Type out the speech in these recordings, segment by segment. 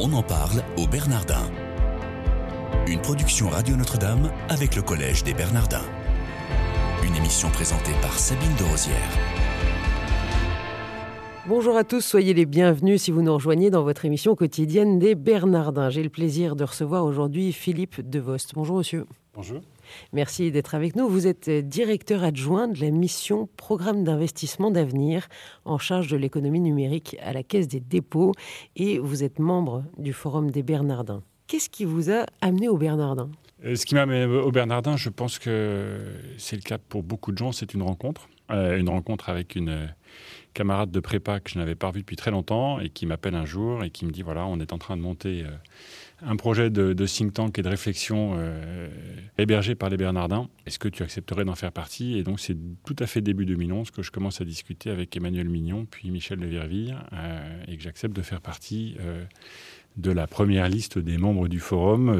On en parle au Bernardin. Une production Radio Notre-Dame avec le Collège des Bernardins. Une émission présentée par Sabine de Rosière. Bonjour à tous, soyez les bienvenus si vous nous rejoignez dans votre émission quotidienne des Bernardins. J'ai le plaisir de recevoir aujourd'hui Philippe Devost. Bonjour monsieur. Bonjour. Merci d'être avec nous. Vous êtes directeur adjoint de la mission Programme d'investissement d'avenir en charge de l'économie numérique à la Caisse des dépôts et vous êtes membre du Forum des Bernardins. Qu'est-ce qui vous a amené au Bernardin Euh, Ce qui m'a amené au Bernardin, je pense que c'est le cas pour beaucoup de gens, c'est une rencontre. Euh, une rencontre avec une camarade de prépa que je n'avais pas revue depuis très longtemps et qui m'appelle un jour et qui me dit voilà, on est en train de monter euh, un projet de, think tank et de réflexion euh, hébergé par les Bernardins. Est-ce que tu accepterais d'en faire partie? Et donc, c'est tout à fait début 2011 que je commence à discuter avec Emmanuel Mignon, puis Michel de Virville, euh, et que j'accepte de faire partie de la première liste des membres du forum,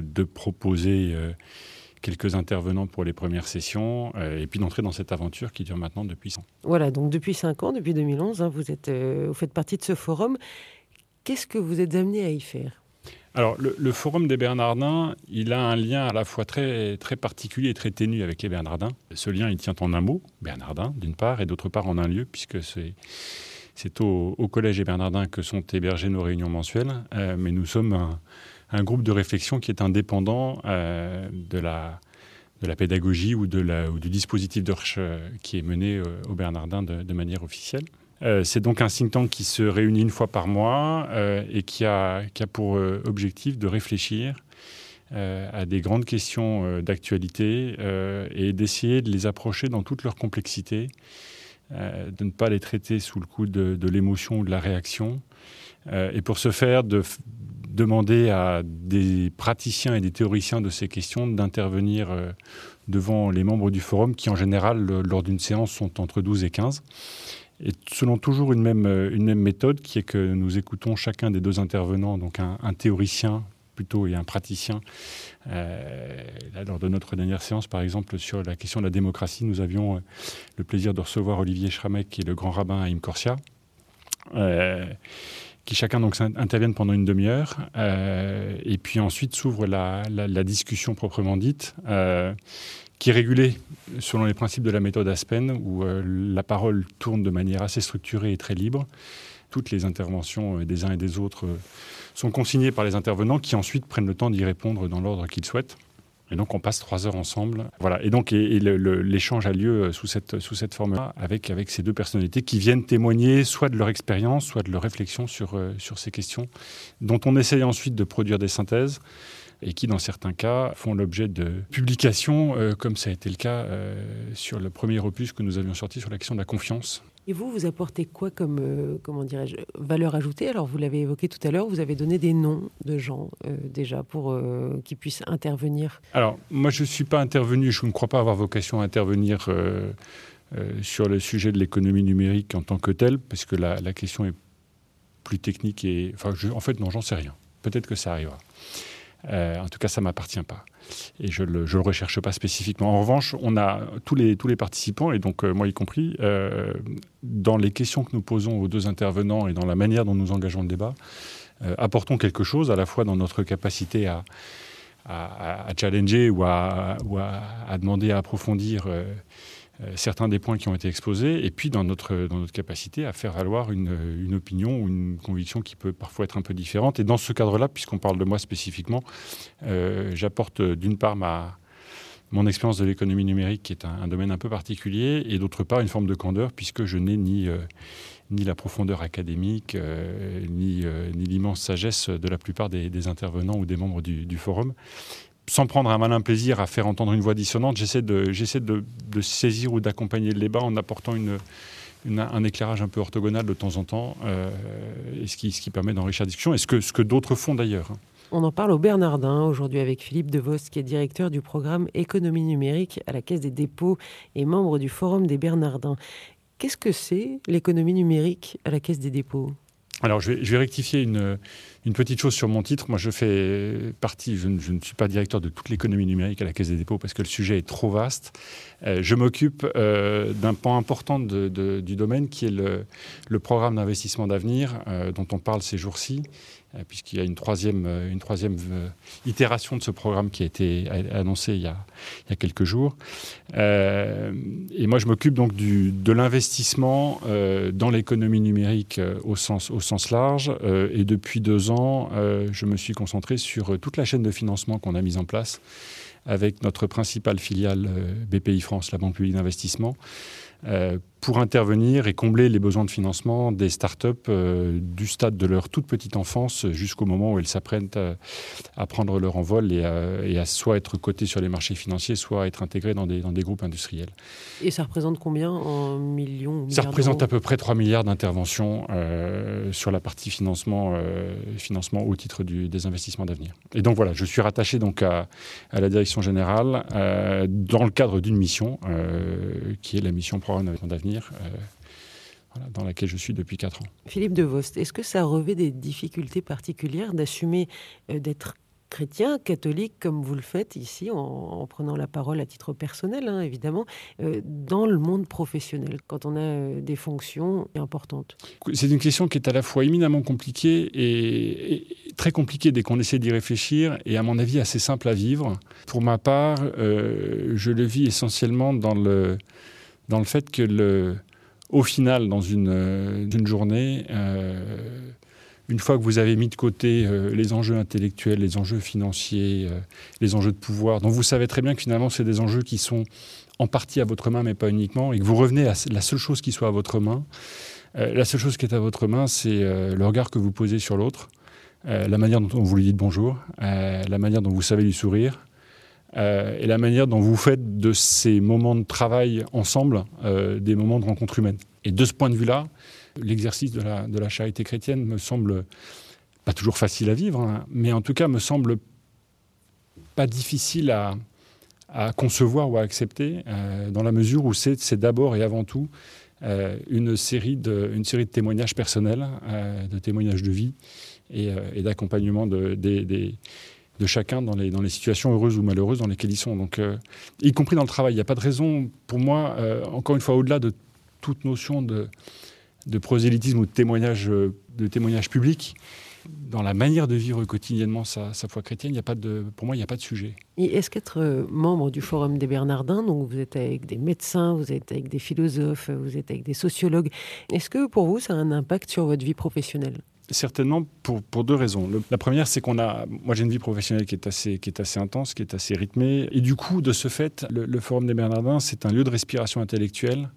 de proposer quelques intervenants pour les premières sessions, euh, et puis d'entrer dans cette aventure qui dure maintenant depuis 100 ans. Voilà, donc depuis 5 ans, depuis 2011, hein, vous, êtes, euh, vous faites partie de ce forum. Qu'est-ce que vous êtes amené à y faire? Alors, le, le Forum des Bernardins, il a un lien à la fois très, très particulier et très ténu avec les Bernardins. Ce lien, il tient en un mot, Bernardin, d'une part, et d'autre part en un lieu, puisque c'est, c'est au, au Collège des Bernardins que sont hébergées nos réunions mensuelles. Euh, mais nous sommes un, un groupe de réflexion qui est indépendant euh, de, la, de la pédagogie ou, de la, ou du dispositif de recherche euh, qui est mené euh, au Bernardin de, manière officielle. C'est donc un think tank qui se réunit une fois par mois et qui a, qui a pour objectif de réfléchir à des grandes questions d'actualité et d'essayer de les approcher dans toute leur complexité, de ne pas les traiter sous le coup de, de l'émotion ou de la réaction. Euh, et pour ce faire, de demander à des praticiens et des théoriciens de ces questions d'intervenir euh, devant les membres du forum qui, en général, lors d'une séance, sont entre 12 et 15. Et selon toujours une même, euh, une même méthode, qui est que nous écoutons chacun des deux intervenants, donc un, théoricien plutôt et un praticien. Lors de notre dernière séance, par exemple, sur la question de la démocratie, nous avions le plaisir de recevoir Olivier Schramek, qui est le grand rabbin à Imcorsia, qui chacun donc interviennent pendant une demi-heure, euh, et puis ensuite s'ouvre la, discussion proprement dite, euh, qui est régulée selon les principes de la méthode Aspen, où euh, la parole tourne de manière assez structurée et très libre. Toutes les interventions des uns et des autres sont consignées par les intervenants, qui ensuite prennent le temps d'y répondre dans l'ordre qu'ils souhaitent. Et donc on passe trois heures ensemble. Voilà. Et donc l'échange a lieu euh, sous cette, sous cette forme-là, avec, avec ces deux personnalités qui viennent témoigner soit de leur expérience, soit de leur réflexion sur, euh, sur ces questions, dont on essaye ensuite de produire des synthèses et qui, dans certains cas, font l'objet de publications, euh, comme ça a été le cas euh, sur le premier opus que nous avions sorti sur la question de la confiance. Et vous, vous apportez quoi comme, euh, comment dirais-je, valeur ajoutée? Alors, vous l'avez évoqué tout à l'heure, vous avez donné des noms de gens euh, déjà pour euh, qu'ils puissent intervenir. Alors, moi, je ne suis pas intervenu, je ne crois pas avoir vocation à intervenir euh, sur le sujet de l'économie numérique en tant que telle, parce que la, question est plus technique et. En fait, non, j'en sais rien. Peut-être que ça arrivera. Euh, en tout cas, ça ne m'appartient pas. Et je ne le, le recherche pas spécifiquement. En revanche, on a tous les, tous les participants, et donc euh, moi y compris, euh, dans les questions que nous posons aux deux intervenants et dans la manière dont nous engageons le débat, apportons quelque chose à la fois dans notre capacité à, à, challenger ou à, ou à, à demander à approfondir certains des points qui ont été exposés, et puis dans notre, dans notre capacité à faire valoir une, une opinion ou une conviction qui peut parfois être un peu différente. Et dans ce cadre-là, puisqu'on parle de moi spécifiquement, euh, j'apporte euh, d'une part ma, mon expérience de l'économie numérique, qui est un, domaine un peu particulier, et d'autre part une forme de candeur, puisque je n'ai ni, euh, ni la profondeur académique, euh, ni, euh, ni l'immense sagesse de la plupart des, intervenants ou des membres du forum. Sans prendre un malin plaisir à faire entendre une voix dissonante, j'essaie de, j'essaie de, de saisir ou d'accompagner le débat en apportant une, une- un éclairage un peu orthogonal de temps en temps, euh, et ce, qui, ce qui permet d'enrichir la discussion, et ce que, ce que d'autres font d'ailleurs. hein. On en parle au Bernardin aujourd'hui avec Philippe Devost, qui est directeur du programme Économie numérique à la Caisse des dépôts et membre du Forum des Bernardins. Qu'est-ce que c'est l'économie numérique à la Caisse des dépôts? Alors, je vais, je vais rectifier une, Une petite chose sur mon titre, moi je fais partie, je ne, suis pas directeur de toute l'économie numérique à la Caisse des dépôts parce que le sujet est trop vaste. Euh, je m'occupe euh, d'un pan important du domaine qui est le, programme d'investissement d'avenir euh, dont on parle ces jours-ci puisqu'il y a une troisième, itération de ce programme qui a été annoncé il y a, quelques jours. et moi, je m'occupe donc de l'investissement dans l'économie numérique au, sens, au sens large. et depuis deux ans, je me suis concentré sur toute la chaîne de financement qu'on a mise en place avec notre principale filiale BPI France, la Banque publique d'investissement, pour intervenir et combler les besoins de financement des startups euh, du stade de leur toute petite enfance jusqu'au moment où elles s'apprennent à, prendre leur envol et à, soit être cotées sur les marchés financiers, soit être intégrées dans des, dans des groupes industriels. Et ça représente combien en millions Ça représente à peu près 3 milliards d'interventions euh, sur la partie financement, euh, financement au titre du, des investissements d'avenir. Et donc voilà, je suis rattaché donc à, à la direction générale dans le cadre d'une mission qui est la mission programme d'avenir euh, dans laquelle je suis depuis 4 ans. Philippe Devost, est-ce que ça revêt des difficultés particulières d'assumer euh, d'être chrétien, catholique, comme vous le faites ici, en, prenant la parole à titre personnel, hein, évidemment, euh, dans le monde professionnel, quand on a des fonctions importantes? C'est une question qui est à la fois éminemment compliquée et, très compliquée dès qu'on essaie d'y réfléchir, et à mon avis assez simple à vivre. Pour ma part, je le vis essentiellement dans le dans le fait que, au final, dans une, euh, journée, euh, une fois que vous avez mis de côté euh, les enjeux intellectuels, les enjeux financiers, les enjeux de pouvoir, dont vous savez très bien que finalement, c'est des enjeux qui sont en partie à votre main, mais pas uniquement, et que vous revenez à la seule chose qui soit à votre main, la seule chose qui est à votre main, c'est le regard que vous posez sur l'autre, la manière dont vous lui dites bonjour, la manière dont vous savez lui sourire, euh, et la manière dont vous faites de ces moments de travail ensemble euh, des moments de rencontre humaine. Et de ce point de vue-là, l'exercice de la, charité chrétienne me semble pas toujours facile à vivre, hein, mais en tout cas me semble pas difficile à, concevoir ou à accepter, euh, dans la mesure où c'est d'abord et avant tout une, série de, une série de témoignages personnels, de témoignages de vie et, d'accompagnement de, des de chacun dans les, dans les situations heureuses ou malheureuses dans lesquelles ils sont. Donc, euh, y compris dans le travail. Il n'y a pas de raison, pour moi, euh, encore une fois, au-delà de toute notion de, de prosélytisme ou de témoignage, euh, de témoignage public, dans la manière de vivre quotidiennement sa, foi chrétienne, il y a pas de, pour moi, il n'y a pas de sujet. Et est-ce qu'être membre du Forum des Bernardins, donc vous êtes avec des médecins, vous êtes avec des philosophes, vous êtes avec des sociologues, est-ce que pour vous, ça a un impact sur votre vie professionnelle? Certainement pour, pour, deux raisons. la première, c'est qu'on a. Moi, j'ai une vie professionnelle qui est, assez, qui est assez intense, qui est assez rythmée. Et du coup, de ce fait, le, Forum des Bernardins, c'est un lieu de respiration intellectuelle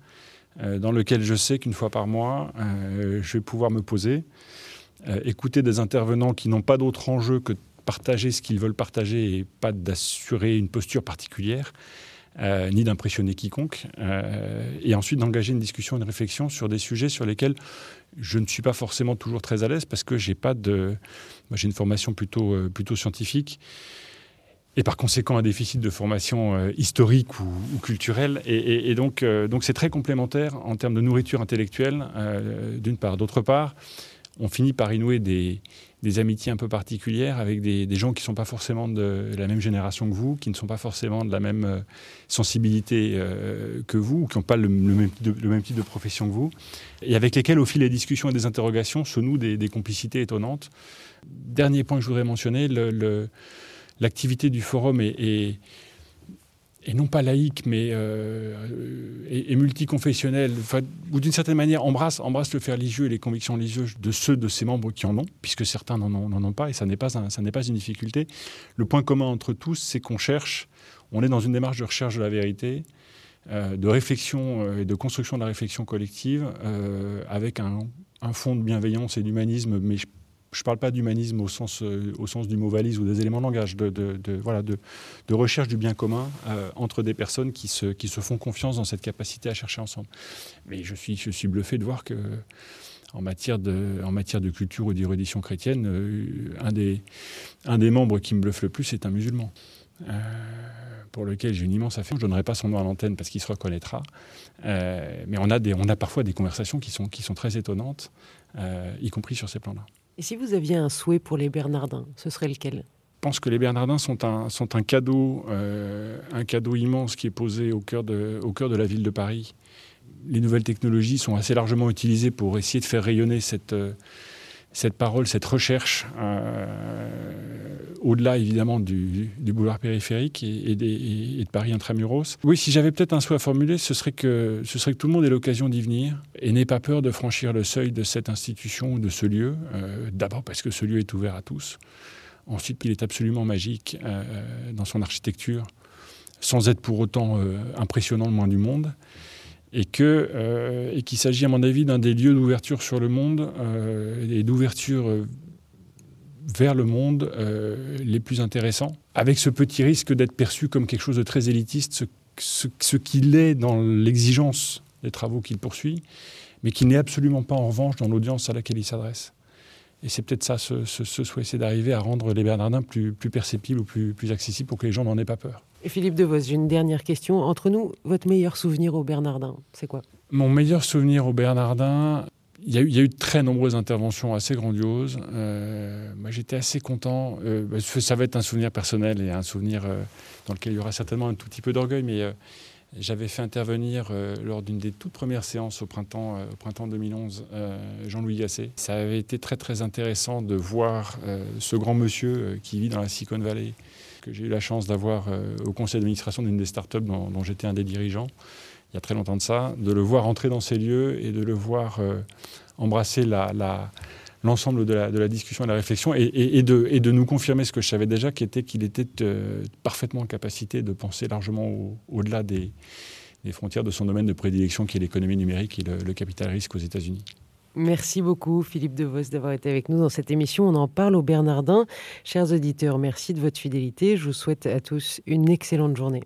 euh, dans lequel je sais qu'une fois par mois, euh, je vais pouvoir me poser, euh, écouter des intervenants qui n'ont pas d'autre enjeu que de partager ce qu'ils veulent partager et pas d'assurer une posture particulière. Ni d'impressionner quiconque, et ensuite d'engager une discussion, une réflexion sur des sujets sur lesquels je ne suis pas forcément toujours très à l'aise parce que j'ai pas de, j'ai une formation plutôt euh, plutôt scientifique et par conséquent un déficit de formation euh, historique ou, culturelle. Et, donc euh, donc c'est très complémentaire en termes de nourriture intellectuelle d'une part. D'autre part, on finit par y nouer des, des amitiés un peu particulières avec des, gens qui ne sont pas forcément de la même génération que vous, qui ne sont pas forcément de la même euh, sensibilité euh, que vous, ou qui n'ont pas le, même, type de profession que vous, et avec lesquels, au fil des discussions et des interrogations, se nouent des, complicités étonnantes. Dernier point que je voudrais mentionner, l'activité du forum est et non pas laïque, mais euh, et, multiconfessionnel, ou d'une certaine manière embrasse, embrasse le fait religieux et les convictions religieuses de ceux de ses membres qui en ont, puisque certains n'en ont, ont, pas, et ça n'est pas, pas une difficulté. Le point commun entre tous, c'est qu'on cherche, on est dans une démarche de recherche de la vérité, euh, de réflexion euh, et de construction de la réflexion collective, avec un, un, fond de bienveillance et d'humanisme, mais je ne parle pas d'humanisme au sens, euh, au sens du mot valise ou des éléments de langage, de, recherche du bien commun euh, entre des personnes qui se, font confiance dans cette capacité à chercher ensemble. Mais je suis, je bluffé de voir que en matière de, culture ou d'érudition chrétienne, euh, un, des, membres qui me bluffe le plus est un musulman. pour lequel j'ai une immense affection. Je ne donnerai pas son nom à l'antenne parce qu'il se reconnaîtra. mais on a, parfois des conversations qui sont très étonnantes, y compris sur ces plans-là. Et si vous aviez un souhait pour les Bernardins, ce serait lequel? Je pense que les Bernardins sont un, cadeau, euh, un cadeau immense qui est posé au cœur, de, la ville de Paris. Les nouvelles technologies sont assez largement utilisées pour essayer de faire rayonner cette, euh, parole, cette recherche, euh, au-delà évidemment du, boulevard périphérique et, de Paris intramuros. Oui, si j'avais peut-être un souhait à formuler, ce serait, que, ce serait que tout le monde ait l'occasion d'y venir et n'ait pas peur de franchir le seuil de cette institution ou de ce lieu. D'abord parce que ce lieu est ouvert à tous. Ensuite, qu'il est absolument magique euh, dans son architecture, sans être pour autant euh, impressionnant le moins du monde. Et que euh, et qu'il s'agit, à mon avis, d'un des lieux d'ouverture sur le monde et d'ouverture vers le monde les plus intéressants, avec ce petit risque d'être perçu comme quelque chose de très élitiste, ce, ce qu'il est dans l'exigence des travaux qu'il poursuit, mais qui n'est absolument pas en revanche dans l'audience à laquelle il s'adresse. Et c'est peut-être ça, ce, souhait, c'est d'arriver à rendre les Bernardins plus, plus perceptibles ou plus, plus accessibles pour que les gens n'en aient pas peur. Et Philippe Devos, j'ai une dernière question. Entre nous, votre meilleur souvenir au Bernardin, c'est quoi? Mon meilleur souvenir au Bernardin, il y, a eu, de très nombreuses interventions assez grandioses. Euh, moi, j'étais assez content. Euh, bah, ça va être un souvenir personnel et un souvenir euh, dans lequel il y aura certainement un tout petit peu d'orgueil, mais j'avais fait intervenir lors d'une des toutes premières séances au printemps, au printemps 2011 euh, Jean-Louis Gasset. Ça avait été très très intéressant de voir ce grand monsieur qui vit dans la Silicon Valley, que j'ai eu la chance d'avoir au conseil d'administration d'une des startups dont j'étais un des dirigeants il y a très longtemps de ça, de le voir entrer dans ces lieux et de le voir embrasser la, la l'ensemble de la, discussion et de la réflexion et, de, nous confirmer ce que je savais déjà, qui était qu'il était euh, parfaitement en capacité de penser largement au-delà des, des, frontières de son domaine de prédilection, qui est l'économie numérique et le, le capital risque aux États-Unis. Merci beaucoup Philippe Devos d'avoir été avec nous dans cette émission. On en parle au Bernardin. Chers auditeurs, merci de votre fidélité. Je vous souhaite à tous une excellente journée.